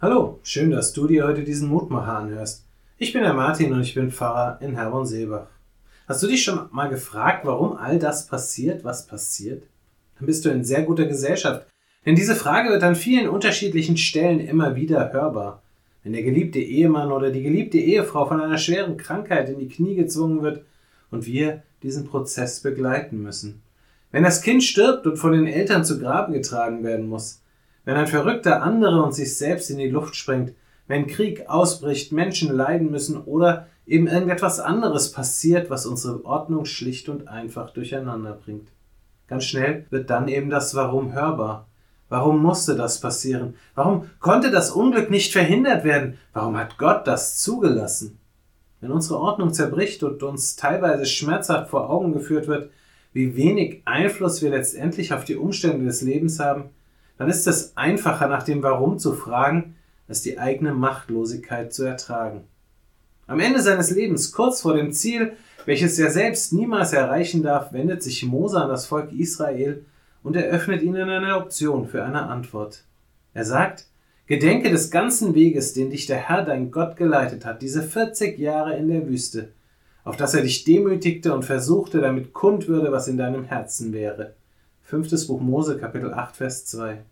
Hallo, schön, dass du dir heute diesen Mutmacher anhörst. Ich bin der Martin und ich bin Pfarrer in Herborn-Seebach. Hast du dich schon mal gefragt, warum all das passiert, was passiert? Dann bist du in sehr guter Gesellschaft. Denn diese Frage wird an vielen unterschiedlichen Stellen immer wieder hörbar. Wenn der geliebte Ehemann oder die geliebte Ehefrau von einer schweren Krankheit in die Knie gezwungen wird und wir diesen Prozess begleiten müssen. Wenn das Kind stirbt und von den Eltern zu Grabe getragen werden muss wenn ein Verrückter andere und sich selbst in die Luft sprengt, wenn Krieg ausbricht, Menschen leiden müssen oder eben irgendetwas anderes passiert, was unsere Ordnung schlicht und einfach durcheinander bringt. Ganz schnell wird dann eben das Warum hörbar. Warum musste das passieren? Warum konnte das Unglück nicht verhindert werden? Warum hat Gott das zugelassen? Wenn unsere Ordnung zerbricht und uns teilweise schmerzhaft vor Augen geführt wird, wie wenig Einfluss wir letztendlich auf die Umstände des Lebens haben, dann ist es einfacher, nach dem Warum zu fragen, als die eigene Machtlosigkeit zu ertragen. Am Ende seines Lebens, kurz vor dem Ziel, welches er selbst niemals erreichen darf, wendet sich Mose an das Volk Israel und eröffnet ihnen eine Option für eine Antwort. Er sagt, Gedenke des ganzen Weges, den dich der Herr dein Gott geleitet hat, diese 40 Jahre in der Wüste, auf dass er dich demütigte und versuchte, damit kund würde, was in deinem Herzen wäre. Fünftes Buch Mose, Kapitel 8, Vers 2.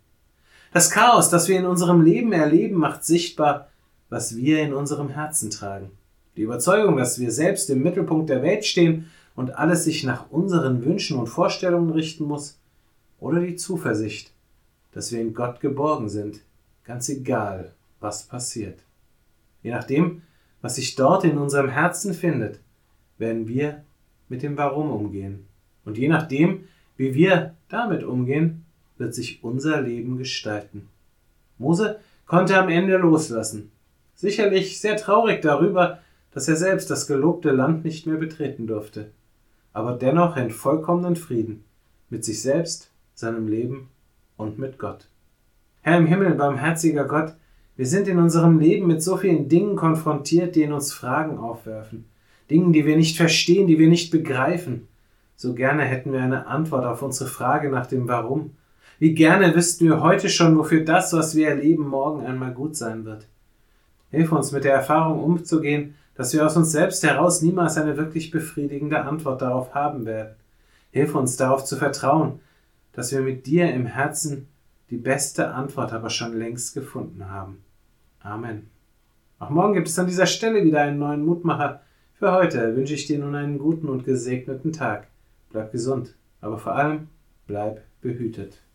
Das Chaos, das wir in unserem Leben erleben, macht sichtbar, was wir in unserem Herzen tragen. Die Überzeugung, dass wir selbst im Mittelpunkt der Welt stehen und alles sich nach unseren Wünschen und Vorstellungen richten muss, oder die Zuversicht, dass wir in Gott geborgen sind, ganz egal, was passiert. Je nachdem, was sich dort in unserem Herzen findet, werden wir mit dem Warum umgehen. Und je nachdem, wie wir damit umgehen, wird sich unser Leben gestalten. Mose konnte am Ende loslassen. Sicherlich sehr traurig darüber, dass er selbst das gelobte Land nicht mehr betreten durfte, aber dennoch in vollkommenen Frieden mit sich selbst, seinem Leben und mit Gott. Herr im Himmel, barmherziger Gott, wir sind in unserem Leben mit so vielen Dingen konfrontiert, die in uns Fragen aufwerfen, Dingen, die wir nicht verstehen, die wir nicht begreifen. So gerne hätten wir eine Antwort auf unsere Frage nach dem Warum. Wie gerne wüssten wir heute schon, wofür das, was wir erleben, morgen einmal gut sein wird. Hilf uns mit der Erfahrung umzugehen, dass wir aus uns selbst heraus niemals eine wirklich befriedigende Antwort darauf haben werden. Hilf uns darauf zu vertrauen, dass wir mit dir im Herzen die beste Antwort aber schon längst gefunden haben. Amen. Auch morgen gibt es an dieser Stelle wieder einen neuen Mutmacher. Für heute wünsche ich dir nun einen guten und gesegneten Tag. Bleib gesund, aber vor allem bleib behütet.